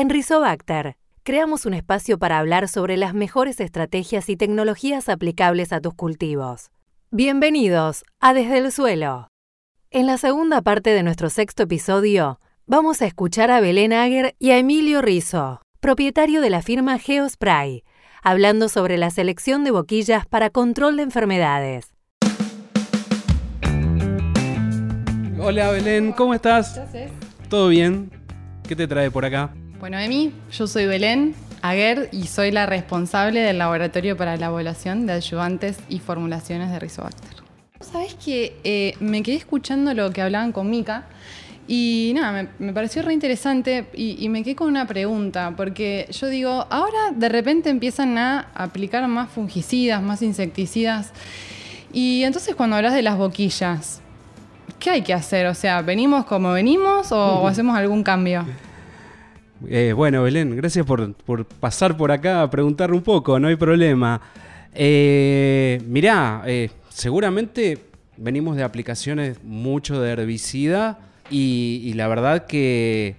En Rizobacter, creamos un espacio para hablar sobre las mejores estrategias y tecnologías aplicables a tus cultivos. Bienvenidos a Desde el Suelo. En la segunda parte de nuestro sexto episodio, vamos a escuchar a Belén Ager y a Emilio Rizzo, propietario de la firma Geospray, hablando sobre la selección de boquillas para control de enfermedades. Hola Belén, ¿cómo estás? ¿Qué haces? ¿Todo bien? ¿Qué te trae por acá? Bueno, Emi, yo soy Belén Aguer y soy la responsable del laboratorio para la evaluación de ayudantes y formulaciones de Rizobacter. Sabes que eh, me quedé escuchando lo que hablaban con Mika y nada, me, me pareció re interesante y, y me quedé con una pregunta, porque yo digo, ahora de repente empiezan a aplicar más fungicidas, más insecticidas, y entonces cuando hablas de las boquillas, ¿qué hay que hacer? O sea, ¿venimos como venimos o, o hacemos algún cambio? Eh, bueno, Belén, gracias por, pasar por acá a preguntar un poco, no hay problema. Eh, mirá, eh, seguramente venimos de aplicaciones mucho de herbicida y, y la verdad que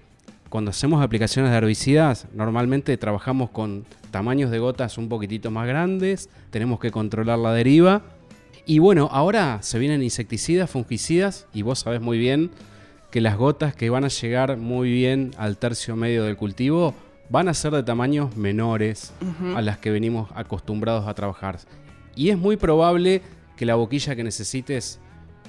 cuando hacemos aplicaciones de herbicidas normalmente trabajamos con tamaños de gotas un poquitito más grandes, tenemos que controlar la deriva. Y bueno, ahora se vienen insecticidas, fungicidas y vos sabés muy bien que las gotas que van a llegar muy bien al tercio medio del cultivo van a ser de tamaños menores a las que venimos acostumbrados a trabajar. Y es muy probable que la boquilla que necesites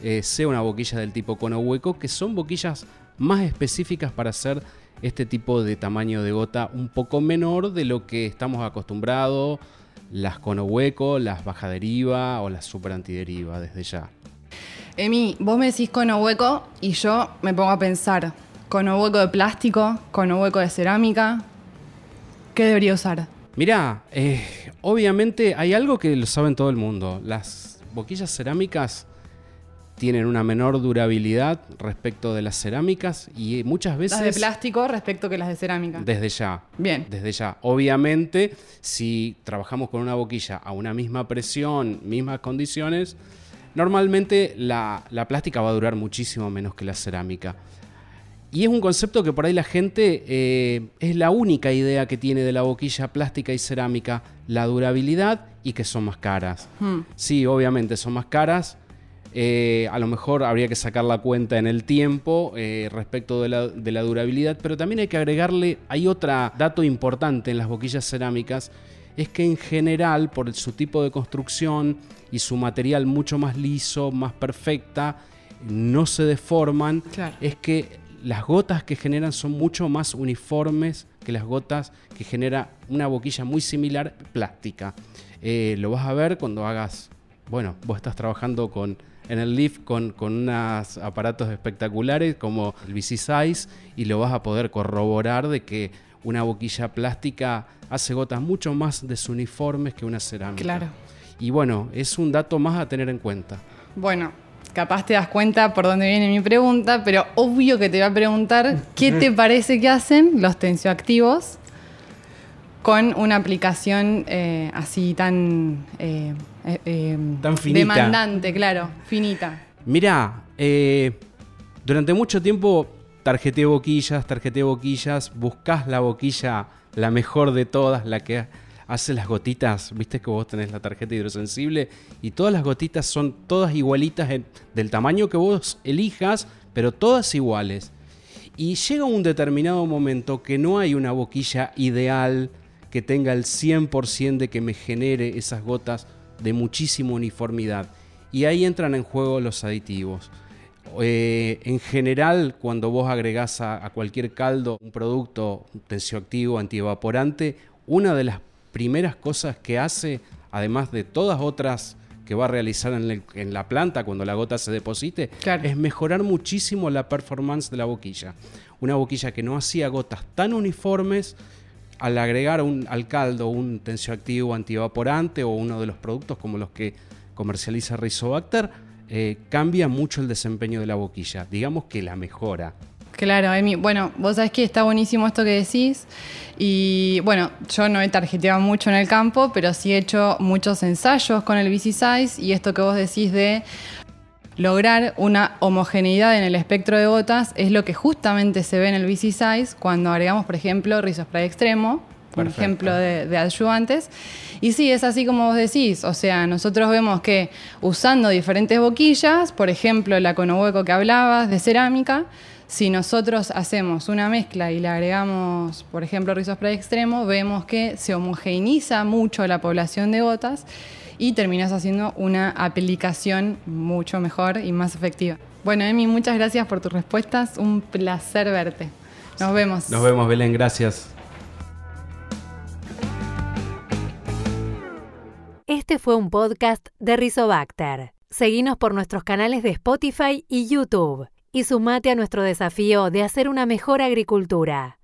eh, sea una boquilla del tipo cono hueco, que son boquillas más específicas para hacer este tipo de tamaño de gota un poco menor de lo que estamos acostumbrados, las cono hueco, las baja deriva o las super antideriva desde ya. Emi, vos me decís cono hueco y yo me pongo a pensar, cono hueco de plástico, cono hueco de cerámica, ¿qué debería usar? Mirá, eh, obviamente hay algo que lo saben todo el mundo. Las boquillas cerámicas tienen una menor durabilidad respecto de las cerámicas y muchas veces... Las de plástico respecto que las de cerámica. Desde ya. Bien. Desde ya. Obviamente, si trabajamos con una boquilla a una misma presión, mismas condiciones, normalmente la, la plástica va a durar muchísimo menos que la cerámica. Y es un concepto que por ahí la gente eh, es la única idea que tiene de la boquilla plástica y cerámica, la durabilidad y que son más caras. Hmm. Sí, obviamente son más caras. Eh, a lo mejor habría que sacar la cuenta en el tiempo eh, respecto de la, de la durabilidad, pero también hay que agregarle, hay otro dato importante en las boquillas cerámicas, es que en general, por su tipo de construcción y su material mucho más liso, más perfecta, no se deforman, Claro. es que las gotas que generan son mucho más uniformes que las gotas que genera una boquilla muy similar plástica. Eh, lo vas a ver cuando hagas, bueno, vos estás trabajando con en el lift con, con unos aparatos espectaculares como el BC Size y lo vas a poder corroborar de que una boquilla plástica hace gotas mucho más desuniformes que una cerámica. Claro. Y bueno, es un dato más a tener en cuenta. Bueno, capaz te das cuenta por dónde viene mi pregunta, pero obvio que te voy a preguntar qué te parece que hacen los tensioactivos con una aplicación eh, así tan, eh, eh, Tan finita. demandante, claro, finita. Mirá, durante mucho tiempo tarjeteé boquillas, tarjeteé boquillas, buscás la boquilla, la mejor de todas, la que hace las gotitas, viste que vos tenés la tarjeta hidrosensible y todas las gotitas son todas igualitas del tamaño que vos elijas, pero todas iguales. Y llega un determinado momento que no hay una boquilla ideal que tenga el 100% de que me genere esas gotas de muchísima uniformidad. Y ahí entran en juego los aditivos. Eh, en general, cuando vos agregás a, a cualquier caldo un producto tensioactivo, antievaporante, una de las primeras cosas que hace, además de todas otras que va a realizar en, el- en la planta cuando la gota se deposite, Claro. es mejorar muchísimo la performance de la boquilla. Una boquilla que no hacía gotas tan uniformes, al agregar un, al caldo un tensioactivo antievaporante o uno de los productos como los que comercializa Rizobacter, eh, cambia mucho el desempeño de la boquilla. Digamos que la mejora. Claro, Emi. Bueno, vos sabés que está buenísimo esto que decís. Y bueno, yo no he tarjeteado mucho en el campo, pero sí he hecho muchos ensayos con el BC Size. Y esto que vos decís de lograr una homogeneidad en el espectro de gotas es lo que justamente se ve en el BC Size cuando agregamos, por ejemplo, rizospray extremo, por ejemplo de, de, adyuvantes. Y sí, es así como vos decís, o sea, nosotros vemos que usando diferentes boquillas, por ejemplo, la conohueco que hablabas de cerámica, si nosotros hacemos una mezcla y le agregamos, por ejemplo, rizospray extremo, vemos que se homogeneiza mucho la población de gotas y terminas haciendo una aplicación mucho mejor y más efectiva. Bueno, Emi, muchas gracias por tus respuestas. Un placer verte. Nos vemos. Nos vemos, Belén. Gracias. Este fue un podcast de Rizobacter. Seguinos por nuestros canales de Spotify y YouTube y sumate a nuestro desafío de hacer una mejor agricultura.